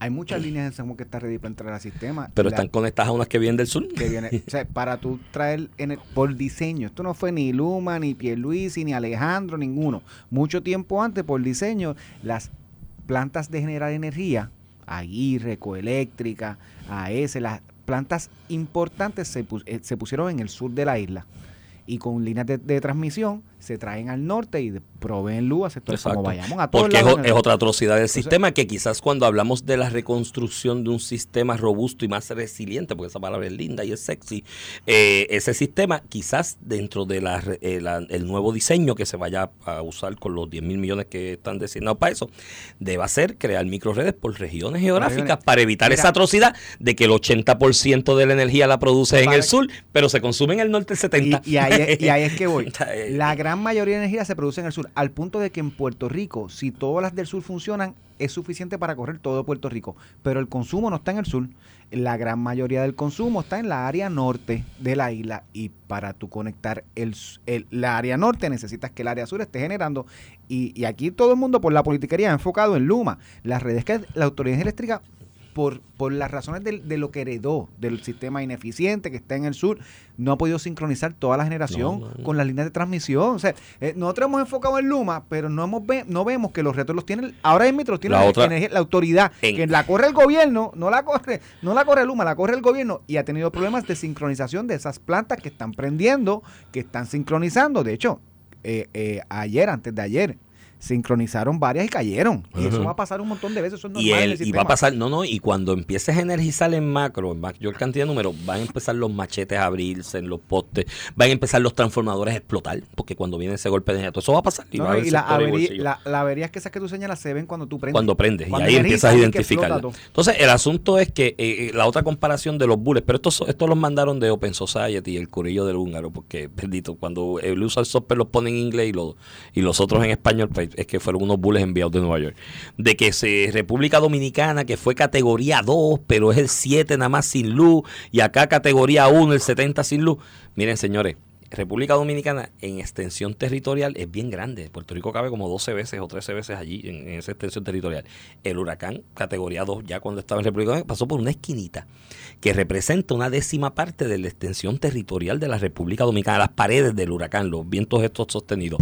hay muchas líneas en San Juan que está ready para entrar al sistema. Pero La- están conectadas a unas que vienen del sur. que viene, o sea, para tú traer en el- por diseño, esto no fue ni Luma, ni Pierluisi, ni Alejandro, ninguno. Mucho tiempo antes, por diseño, las plantas de generar energía, Aguirre, Ecoeléctrica, AES, las plantas importantes se, pus- eh, se pusieron en el sur de la isla. Y con líneas de, de transmisión se traen al norte y de- proveen luz a sectores como Exacto. vayamos a todos Porque es, lados es otra atrocidad del Entonces- sistema que quizás cuando hablamos de la reconstrucción de un sistema robusto y más resiliente, porque esa palabra es linda y es sexy, eh, ese sistema quizás dentro de la, re- eh, el nuevo diseño que se vaya a usar con los 10 mil millones que están designados para eso, deba ser crear microredes por regiones geográficas regiones. para evitar Mira. esa atrocidad de que el 80% de la energía la produce en el sur, pero se consume en el norte el 70%. Y, y ahí es, y ahí es que voy. Eh, La gran mayoría de energía se produce en el sur, al punto de que en Puerto Rico, si todas las del sur funcionan, es suficiente para correr todo Puerto Rico. Pero el consumo no está en el sur. La gran mayoría del consumo está en la área norte de la isla. Y para tú conectar el- la área norte, necesitas que el área sur esté generando. Y, y aquí todo el mundo, por la politiquería, ha enfocado en Luma. Las redes que la Autoridad Eléctrica por, por las razones de, de lo que heredó del sistema ineficiente que está en el sur, no ha podido sincronizar toda la generación No, no, no. con las líneas de transmisión. O sea, eh, nosotros hemos enfocado en Luma, pero no hemos ve- no vemos que los retos los tiene, ahora mismo los tiene La la, otra- la autoridad, En- que la corre el gobierno, no la corre, no la corre Luma, la corre el gobierno y ha tenido problemas de sincronización de esas plantas que están prendiendo, que están sincronizando. De hecho, eh, eh, ayer, antes de ayer, sincronizaron varias y cayeron. Y eso va a pasar un montón de veces. Eso es normal Y, en él, el y va a pasar, no, no, y cuando empieces a energizar en macro, en mayor cantidad de números, van a empezar los machetes a abrirse en los postes, van a empezar los transformadores a explotar, porque cuando viene ese golpe de energía, todo eso va a pasar. Y No, va a haber y la, avería, la, la avería que esas que tú señalas se ven cuando tú prendes. cuando prendes, y ahí empiezas a identificarla. Entonces, el asunto es que eh, eh, la otra comparación de los bullets, pero estos, estos los mandaron de Open Society, el curillo del húngaro, porque, bendito, cuando el usa el software los pone en inglés y, los y los otros en español, pues, es que fueron unos bullets enviados de Nueva York. De que se República Dominicana, que fue categoría 2, pero es el 7 nada más sin luz, y acá categoría 1, el 70 sin luz. Miren, señores, República Dominicana en extensión territorial es bien grande. Puerto Rico cabe como 12 veces o 13 veces allí en, esa extensión territorial. El huracán, categoría 2, ya cuando estaba en República Dominicana, pasó por una esquinita que representa una décima parte de la extensión territorial de la República Dominicana, las paredes del huracán, los vientos estos sostenidos.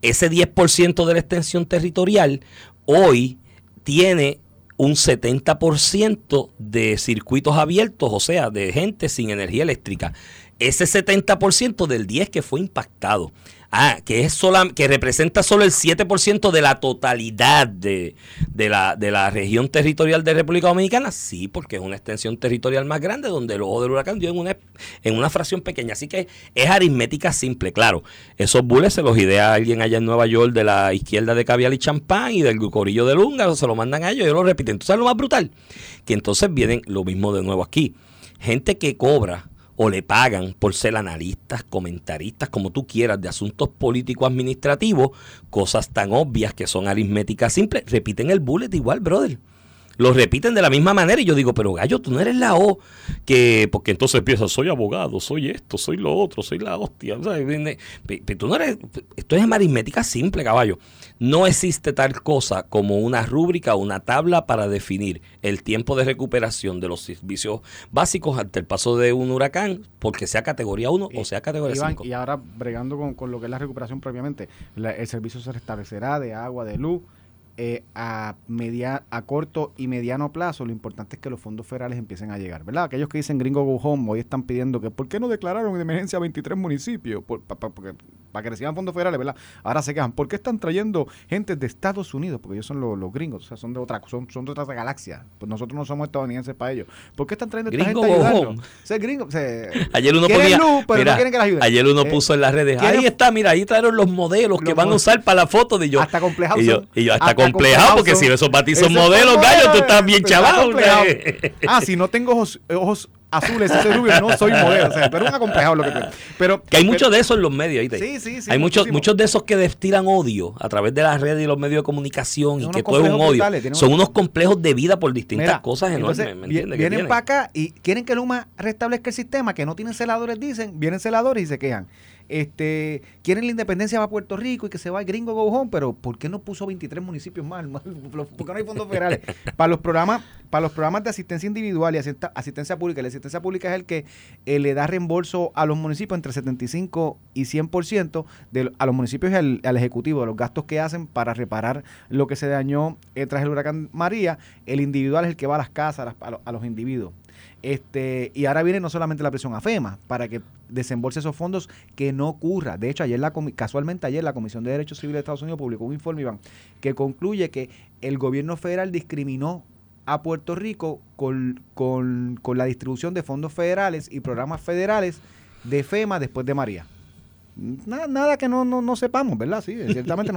Ese 10% de la extensión territorial hoy tiene un 70% de circuitos abiertos, o sea, de gente sin energía eléctrica. Ese 70% del 10 que fue impactado. Ah, que es sola, que representa solo el 7% de la totalidad de, de, la, de la región territorial de República Dominicana. Sí, porque es una extensión territorial más grande donde el ojo del huracán dio en una, en una fracción pequeña. Así que es aritmética simple, claro. Esos bules se los idea alguien allá en Nueva York de la izquierda de Cavial y Champán y del corillo del húngaro, se lo mandan a ellos y ellos lo repiten. Entonces, lo más brutal, que entonces vienen lo mismo de nuevo aquí. Gente que cobra o le pagan por ser analistas, comentaristas, como tú quieras, de asuntos políticos administrativos, cosas tan obvias que son aritméticas simples, repiten el bullet igual, brother. Lo repiten de la misma manera y yo digo, pero gallo, tú no eres la O, que porque entonces empieza, soy abogado, soy esto, soy lo otro, soy la hostia. O sea, tú no eres, esto es aritmética simple, caballo. No existe tal cosa como una rúbrica o una tabla para definir el tiempo de recuperación de los servicios básicos ante el paso de un huracán, porque sea categoría 1 o sea categoría 5. Y ahora, bregando con, lo que es la recuperación propiamente, el servicio se restablecerá de agua, de luz, eh, a, media, a corto y mediano plazo, lo importante es que los fondos federales empiecen a llegar, ¿verdad? Aquellos que dicen gringo go home hoy están pidiendo que, ¿por qué no declararon de emergencia a 23 municipios? para que reciban fondos federales, ¿verdad? Ahora se quejan, ¿por qué están trayendo gente de Estados Unidos? Porque ellos son los, gringos, o sea, son de otra son, son de otra galaxia. Pues nosotros no somos estadounidenses para ellos. ¿Por qué están trayendo esta gente a gringo, ayer uno ponía, mira, Ayer uno eh, puso en las redes, ahí está, mira, ahí trajeron los modelos que van a usar para la foto de yo. Hasta complejos. Y yo, y yo hasta, complejado, porque si esos ti son modelos, gallo, tú estás bien chaval. Ah, si no tengo ojos, ojos azules ese rubio, no soy modelo. O sea, pero un acomplejado lo que Pero, que hay mucho de eso en los medios. Sí, sí, sí. Hay muchos, muchos de esos que destilan odio a través de las redes y los medios de comunicación y que todo es un odio. Son unos complejos de vida por distintas cosas enormes. ¿me Vienen para acá y quieren que Luma restablezca el sistema, que no tienen celadores, dicen, vienen celadores y se quejan este, quieren la independencia para Puerto Rico y que se va el gringo go pero ¿por qué no puso 23 municipios más? ¿Por qué no hay fondos federales? para los programas, para los programas de asistencia individual y asistencia pública, la asistencia pública es el que eh, le da reembolso a los municipios entre 75 y 100% de, a los municipios y al, Ejecutivo de los gastos que hacen para reparar lo que se dañó eh, tras el huracán María. El individual es el que va a las casas, a los individuos. Este, y ahora viene no solamente la presión a FEMA para que desembolse esos fondos que no ocurra. De hecho, ayer la casualmente ayer la Comisión de Derechos Civiles de Estados Unidos publicó un informe, Iván, que concluye que el gobierno federal discriminó a Puerto Rico con, con, con la distribución de fondos federales y programas federales de FEMA después de María. Nada, nada que no, no, no, sepamos, ¿verdad? Sí, ciertamente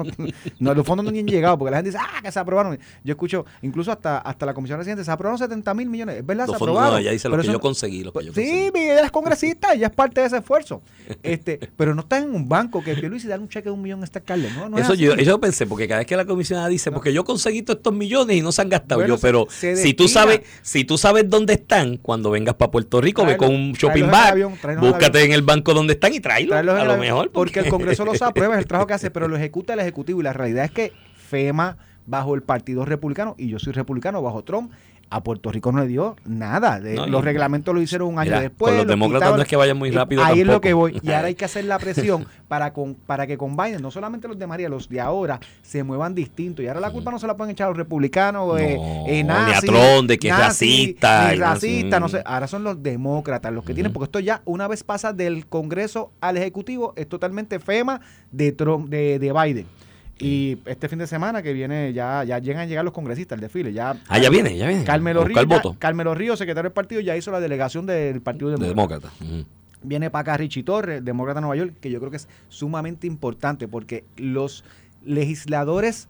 no, los fondos no han llegado, porque la gente dice, ah, que se aprobaron. Yo escucho, incluso hasta, hasta la comisión reciente, se aprobaron 70 mil millones. Es verdad, se aprobaron. ella dice lo que yo conseguí. Lo que yo sí, ella es congresista, ella es parte de ese esfuerzo. este Pero no está en un banco que Luis y dar un cheque de un millón a esta alcalde. No, Eso yo, yo, pensé, porque cada vez que la comisionada dice, porque yo conseguí todos estos millones y no se han gastado yo, pero si tú sabes si tú sabes dónde están, cuando vengas para Puerto Rico, ve con un shopping bag, búscate en el banco donde están y tráelo. A lo mejor. Porque el Congreso los aprueba, es el trabajo que hace, pero lo ejecuta el Ejecutivo. Y la realidad es que FEMA, bajo el Partido Republicano, y yo soy republicano, bajo Trump, a Puerto Rico no le dio nada. los reglamentos lo hicieron un año después. Con los demócratas no es que vayan muy rápido. Ahí es lo que voy. Y ahora hay que hacer la presión para, con, para que con Biden, no solamente los de María, los de ahora, se muevan distintos. Y ahora la culpa no se la pueden echar a los republicanos, eh, eh, ni a Trump, de que es racista. Ni racista, no sé. Ahora son los demócratas los que tienen, porque esto ya una vez pasa del Congreso al Ejecutivo, es totalmente FEMA de, Trump, de, de Biden. Y este fin de semana que viene, ya, ya llegan a llegar los congresistas, el desfile. Ya, ah, ya viene, ya viene. Carmelo Río, Carmelo Río, secretario del partido, ya hizo la delegación del Partido Demócrata. Viene para acá Richie Torres, demócrata de Nueva York, que yo creo que es sumamente importante porque los legisladores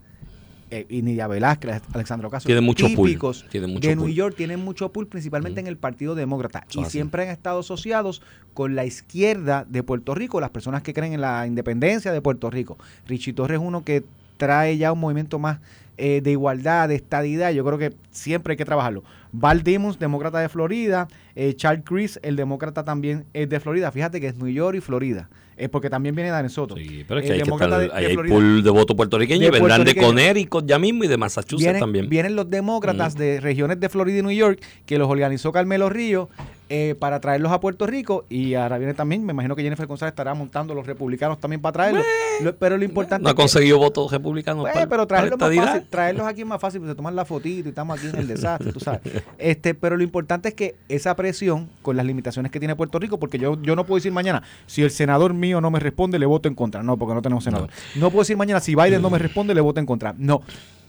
eh, y Nidia Velázquez, Alexandro Ocasio, tienen mucho típicos de New York tienen mucho pool, principalmente en el Partido Demócrata. y siempre han estado asociados con la izquierda de Puerto Rico, las personas que creen en la independencia de Puerto Rico. Richie Torres es uno que trae ya un movimiento más eh, de igualdad, de estadidad. Yo creo que siempre hay que trabajarlo. Val Dimons, demócrata de Florida. Eh, Charles Chris, el demócrata también es de Florida. Fíjate que es New York y Florida. Es porque también viene de Soto. Sí, pero es que hay, que estar, hay pool de voto puertorriqueño. De vendrán de Connecticut ya mismo y de Massachusetts también. Vienen los demócratas de regiones de Florida y New York que los organizó Carmelo Río eh, para traerlos a Puerto Rico y ahora viene también, me imagino que Jennifer González estará montando los republicanos también para traerlos. Lo- pero lo importante No ha conseguido votos republicanos. pues, para- pero para traerlos, más fácil, traerlos aquí es más fácil, porque se toman la fotito y estamos aquí en el desastre, tú sabes. Este, pero lo importante es que esa presión, con las limitaciones que tiene Puerto Rico, porque yo, yo no puedo decir mañana, si el senador mío no me responde, le voto en contra. No, porque no tenemos senador. No, puedo decir mañana, si Biden no me responde, le voto en contra. No.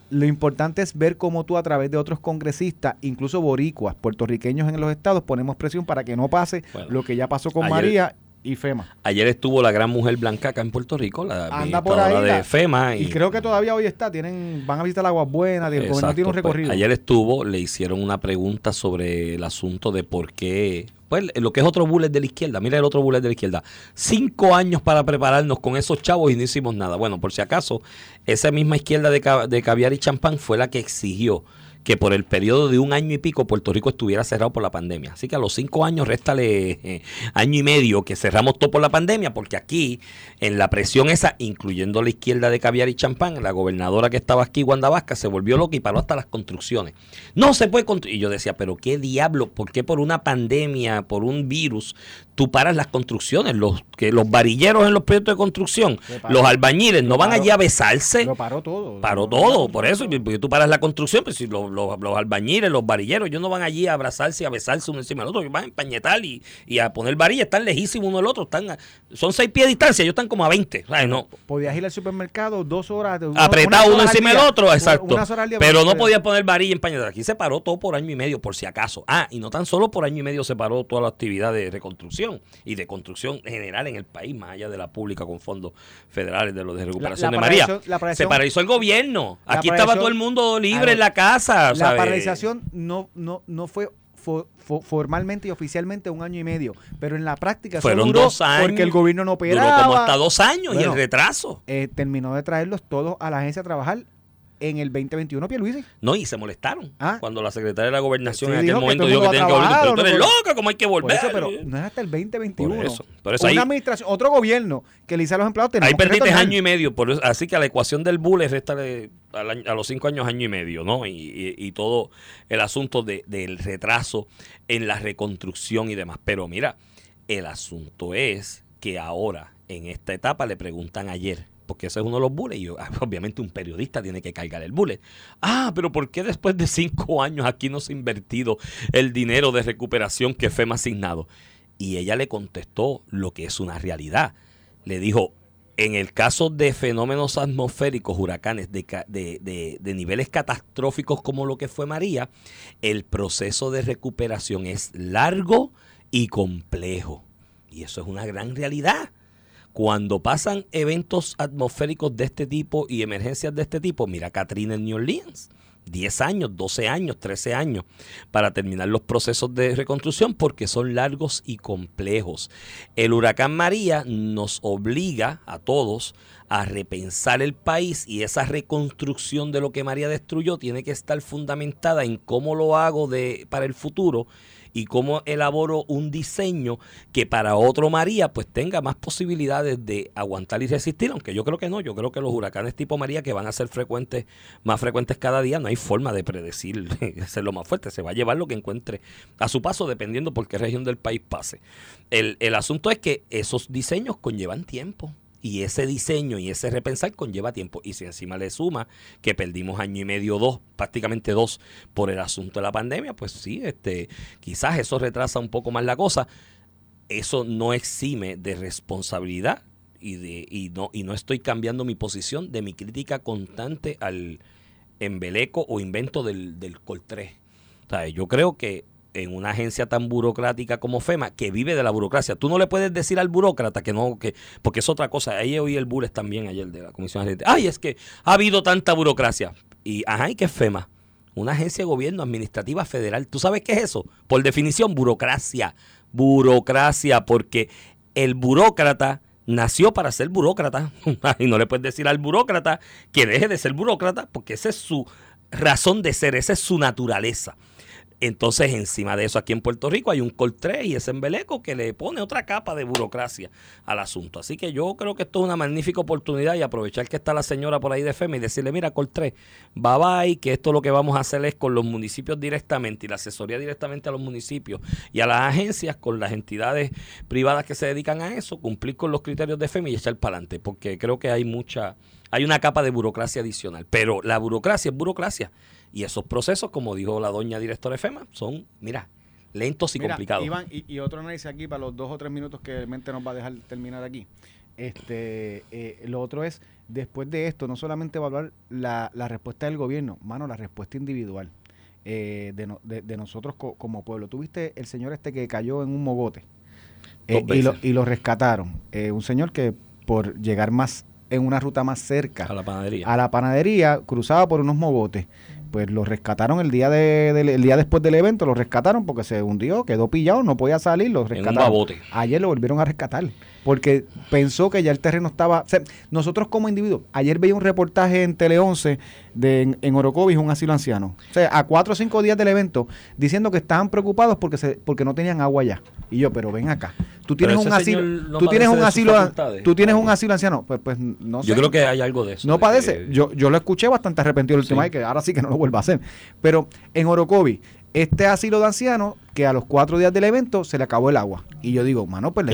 Lo importante es ver cómo tú a través de otros congresistas, incluso boricuas, puertorriqueños en los estados, ponemos presión para que no pase Bueno, lo que ya pasó con ayer- María y FEMA. Ayer estuvo la gran mujer blanca acá en Puerto Rico, la Anda por ahí. la- de FEMA. y, creo que todavía hoy está. Tienen, van a visitar Aguas Buenas. El Exacto, tiene un pues, recorrido. ayer estuvo, le hicieron una pregunta sobre el asunto de por qué, pues lo que es otro bullet de la izquierda, mira el otro bullet de la izquierda, cinco años para prepararnos con esos chavos y no hicimos nada. Bueno, por si acaso, esa misma izquierda de, de caviar y champán fue la que exigió que por el periodo de un año y pico Puerto Rico estuviera cerrado por la pandemia. Así que a los cinco años réstale eh, año y medio que cerramos todo por la pandemia, porque aquí, en la presión esa, incluyendo la izquierda de caviar y champán, la gobernadora que estaba aquí, Wanda Vázquez, se volvió loca y paró hasta las construcciones. No se puede construir. Y yo decía, pero qué diablo, ¿por qué por una pandemia, por un virus, tú paras las construcciones? Los, que los varilleros en los proyectos de construcción, los albañiles, no van paró. allí a besarse. Lo paró todo. Paró todo, por eso, porque tú paras la construcción, pues si los, los- los albañiles, los varilleros, ellos no van allí a abrazarse y a besarse uno encima del otro, ellos van a empañetar y, y a poner varilla, están lejísimos uno del otro, están a- son seis pies de distancia, ellos están como a 20, ¿sabes? No, Podías ir al supermercado dos horas. apretado uno encima del otro, exacto. día Pero no podía poner varilla y empañetar. Aquí se paró todo por año y medio, por si acaso. Ah, y no tan solo por año y medio se paró toda la actividad de reconstrucción y de construcción general en el país, más allá de la pública con fondos federales de los de recuperación la de María. la se paralizó el gobierno. Aquí estaba todo el mundo libre Claro. en la casa. La ¿sabes? paralización no, no, no fue fo- fo- formalmente y oficialmente un año y medio, pero en la práctica Fueron duró dos años. porque el gobierno no Duró operaba. como hasta dos años y el retraso. eh, terminó de traerlos todos a la agencia a trabajar en el 2021, Pierluisi. No, y se molestaron. Ah. Cuando la secretaria de la gobernación Sí, en aquel momento dijo que tienen que volver. trabajar, Tú eres loca, ¿cómo hay que Por volver? eso, pero no es hasta el 2021. Por eso, por eso ahí- Una administración, otro gobierno que le dice a los empleados Ahí perdiste año y medio, por eso- así que a la ecuación del bull resta a los cinco años año y medio, ¿no? Y, y- y todo el asunto de- del retraso en la reconstrucción y demás. Pero mira, el asunto es que ahora, en esta etapa, le preguntan ayer, porque ese es uno de los bullets, y ah, obviamente un periodista tiene que cargar el bullet. Ah, pero ¿por qué después de cinco años aquí no se ha invertido el dinero de recuperación que FEMA ha asignado? Y ella le contestó lo que es una realidad. Le dijo, en el caso de fenómenos atmosféricos, huracanes de, ca- de- de- de niveles catastróficos como lo que fue María, el proceso de recuperación es largo y complejo. Y eso es una gran realidad. Cuando pasan eventos atmosféricos de este tipo y emergencias de este tipo, mira Katrina en New Orleans. 10 años, 12 años, 13 años para terminar los procesos de reconstrucción porque son largos y complejos. El huracán María nos obliga a todos a repensar el país y esa reconstrucción de lo que María destruyó tiene que estar fundamentada en cómo lo hago de, para el futuro y cómo elaboro un diseño que para otro María pues tenga más posibilidades de aguantar y resistir, aunque yo creo que no, yo creo que los huracanes tipo María que van a ser frecuentes, más frecuentes cada día, no hay forma de predecir ser lo más fuerte, se va a llevar lo que encuentre a su paso dependiendo por qué región del país pase. El, el asunto es que esos diseños conllevan tiempo. Y ese diseño y ese repensar conlleva tiempo. Y si encima le suma que perdimos año y medio, dos, prácticamente dos, por el asunto de la pandemia, pues sí, este, quizás eso retrasa un poco más la cosa. Eso no exime de responsabilidad y, de, y, no, y no estoy cambiando mi posición de mi crítica constante al embeleco o invento del, del Coltré. O sea, yo creo que en una agencia tan burocrática como FEMA, que vive de la burocracia, tú no le puedes decir al burócrata que no, que porque es otra cosa. Ahí oí el Bulles también ayer de la Comisión de Gerente. Ay, es que ha habido tanta burocracia. Y, ajá, ¿y qué es FEMA? Una agencia de gobierno administrativa federal. ¿Tú sabes qué es eso? Por definición, burocracia. Burocracia, porque el burócrata nació para ser burócrata. y no le puedes decir al burócrata que deje de ser burócrata, porque esa es su razón de ser, esa es su naturaleza. Entonces, encima de eso, aquí en Puerto Rico hay un Col 3 y ese embeleco que le pone otra capa de burocracia al asunto. Así que yo creo que esto es una magnífica oportunidad y aprovechar que está la señora por ahí de FEMA y decirle, mira, Col 3, bye bye, que esto lo que vamos a hacer es con los municipios directamente y la asesoría directamente a los municipios y a las agencias, con las entidades privadas que se dedican a eso, cumplir con los criterios de FEMA y echar para adelante, porque creo que hay mucha, hay una capa de burocracia adicional. Pero la burocracia es burocracia. Y esos procesos, como dijo la doña directora FEMA, son, mira, lentos y Mira, complicados. Iván, y, y otro análisis aquí para los dos o tres minutos que el mente nos va a dejar terminar aquí. Este, eh, lo otro es, después de esto, no solamente va a hablar la, la respuesta del gobierno, mano, la respuesta individual eh, de, no- de- de nosotros co- como pueblo. Tuviste el señor este que cayó en un mogote eh, y, lo, y lo rescataron. Un señor que por llegar más en una ruta más cerca a la panadería. a la panadería cruzaba por unos mogotes. Pues lo rescataron el día de, el día después del evento, lo rescataron porque se hundió, quedó pillado, no podía salir, lo en un rescataron. Ayer lo volvieron a rescatar porque pensó que ya el terreno estaba. o sea, nosotros como individuos, ayer veía un reportaje en Tele 11 de, en, en Orocovis, un asilo anciano. O sea, a cuatro o cinco días del evento, diciendo que estaban preocupados porque se, porque no tenían agua ya. Y yo, pero ven acá. Tú tienes un asilo, no tú tienes un asilo, tú tienes un asilo anciano. Pues, pues no sé. Yo creo que hay algo de eso. No de padece. que- Yo, yo lo escuché bastante arrepentido el último Sí. año, que ahora sí que no lo vuelva a hacer. Pero en Orocovi, este asilo de ancianos, que a los cuatro días del evento se le acabó el agua. Y yo digo, mano, pues la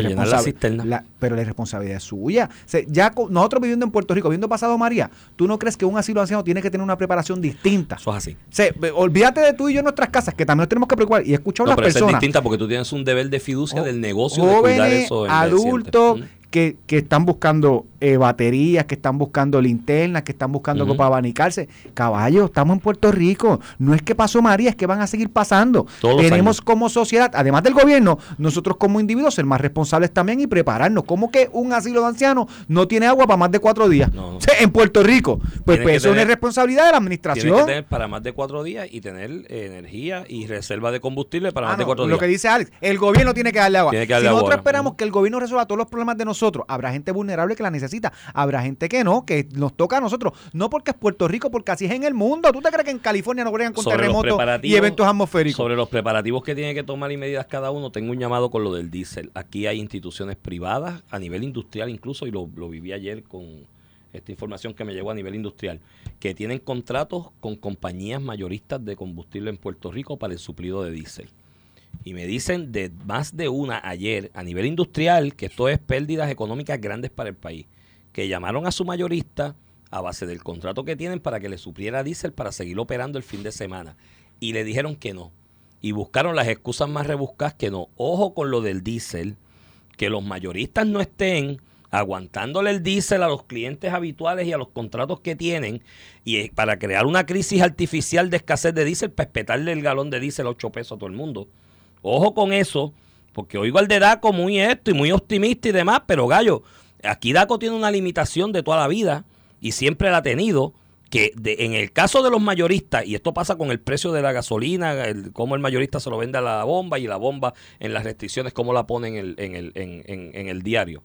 la- pero la responsabilidad es suya. O sea, ya nosotros viviendo en Puerto Rico, viendo pasado María, ¿tú no crees que un asilo de ancianos tiene que tener una preparación distinta? Eso es así. O sea, olvídate de tú y yo en nuestras casas, que también nos tenemos que preocupar. Y he escuchado a No, las pero es personas distinta porque tú tienes un deber de fiducia del negocio de cuidar jóvenes, eso. adultos que, que están buscando eh, baterías, que están buscando linternas, que están buscando algo para abanicarse. Caballo, estamos en Puerto Rico. No es que pasó María, es que van a seguir pasando. Todos Tenemos años. como sociedad, además del gobierno, nosotros como individuos ser más responsables también y prepararnos. ¿Cómo que un asilo de ancianos no tiene agua para más de cuatro días? No, no. En Puerto Rico. Pues, pues eso es una responsabilidad de la administración. que tener para más de cuatro días y tener eh, energía y reserva de combustible para Ah, más de no, cuatro lo días. que dice Alex, el gobierno tiene que darle agua. Tiene que darle si agua nosotros esperamos que el gobierno resuelva todos los problemas de nosotros, habrá gente vulnerable que la necesita, habrá gente que no, que nos toca a nosotros. No porque es Puerto Rico, porque así es en el mundo. ¿Tú te crees que en California no bregan con Sobre terremotos y eventos atmosféricos? Sobre los preparativos que tiene que tomar y medidas cada uno, tengo un llamado con lo del diésel. Aquí hay instituciones privadas, a nivel industrial incluso, y lo, lo viví ayer con esta información que me llegó a nivel industrial, que tienen contratos con compañías mayoristas de combustible en Puerto Rico para el suplido de diésel. Y me dicen de más de una ayer a nivel industrial que esto es pérdidas económicas grandes para el país. Que llamaron a su mayorista a base del contrato que tienen para que le supliera diésel para seguir operando el fin de semana. Y le dijeron que no. Y buscaron las excusas más rebuscadas que no. Ojo con lo del diésel, que los mayoristas no estén aguantándole el diésel a los clientes habituales y a los contratos que tienen y para crear una crisis artificial de escasez de diésel, para espetarle el galón de diésel a 8 pesos a todo el mundo. Ojo con eso, porque oigo al de DACO muy esto y muy optimista y demás, pero gallo, aquí DACO tiene una limitación de toda la vida y siempre la ha tenido, que de- en el caso de los mayoristas, y esto pasa con el precio de la gasolina, el, cómo el mayorista se lo vende a la bomba y la bomba en las restricciones, cómo la pone en el, en el, en- en- en el diario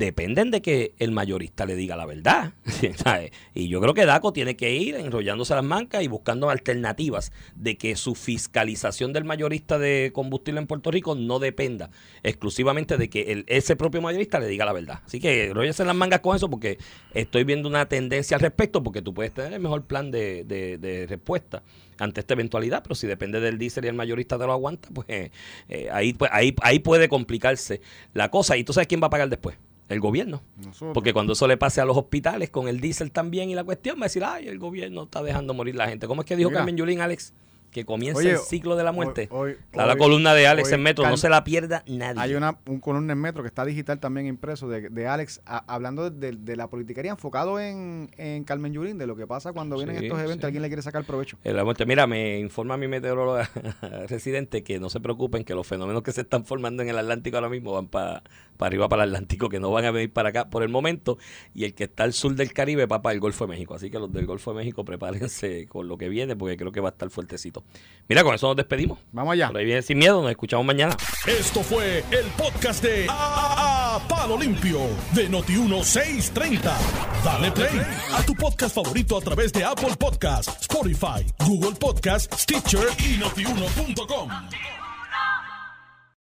dependen de que el mayorista le diga la verdad. ¿sabes? y yo creo que DACO tiene que ir enrollándose las mancas y buscando alternativas de que su fiscalización del mayorista de combustible en Puerto Rico no dependa exclusivamente de que el- ese propio mayorista le diga la verdad. Así que enróllese las mangas con eso porque estoy viendo una tendencia al respecto porque tú puedes tener el mejor plan de, de- de respuesta ante esta eventualidad, pero si depende del diésel y el mayorista te lo aguanta, pues eh, eh, ahí, pues, ahí, ahí puede complicarse la cosa. ¿Y tú sabes quién va a pagar después? El gobierno. Nosotros. Porque cuando eso le pase a los hospitales con el diésel también y la cuestión, va a decir, ay, el gobierno está dejando morir la gente. ¿Cómo es que dijo Mira. Carmen Yulín, Alex? Que comienza Oye, el ciclo de la muerte. hoy- la hoy- columna de Alex en Metro, no se la pierda nadie. Hay una, un columna en Metro que está digital también impreso de, de Alex a- hablando de, de la politiquería enfocado en, en Carmen Yurín, de lo que pasa cuando vienen Sí, estos eventos, sí. alguien le quiere sacar provecho. La muerte. Mira, me informa mi meteoróloga residente que no se preocupen, que los fenómenos que se están formando en el Atlántico ahora mismo van para arriba, para el Atlántico, que no van a venir para acá por el momento. Y el que está al sur del Caribe va para el Golfo de México. Así que los del Golfo de México prepárense con lo que viene, porque creo que va a estar fuertecito. Mira, con eso nos despedimos. Vamos allá. Por ahí viene sin miedo, nos escuchamos mañana. Esto fue el podcast de A Palo Limpio de Noti1630. Dale play a tu podcast favorito a través de Apple Podcasts, Spotify, Google Podcasts, Stitcher y notiuno.com.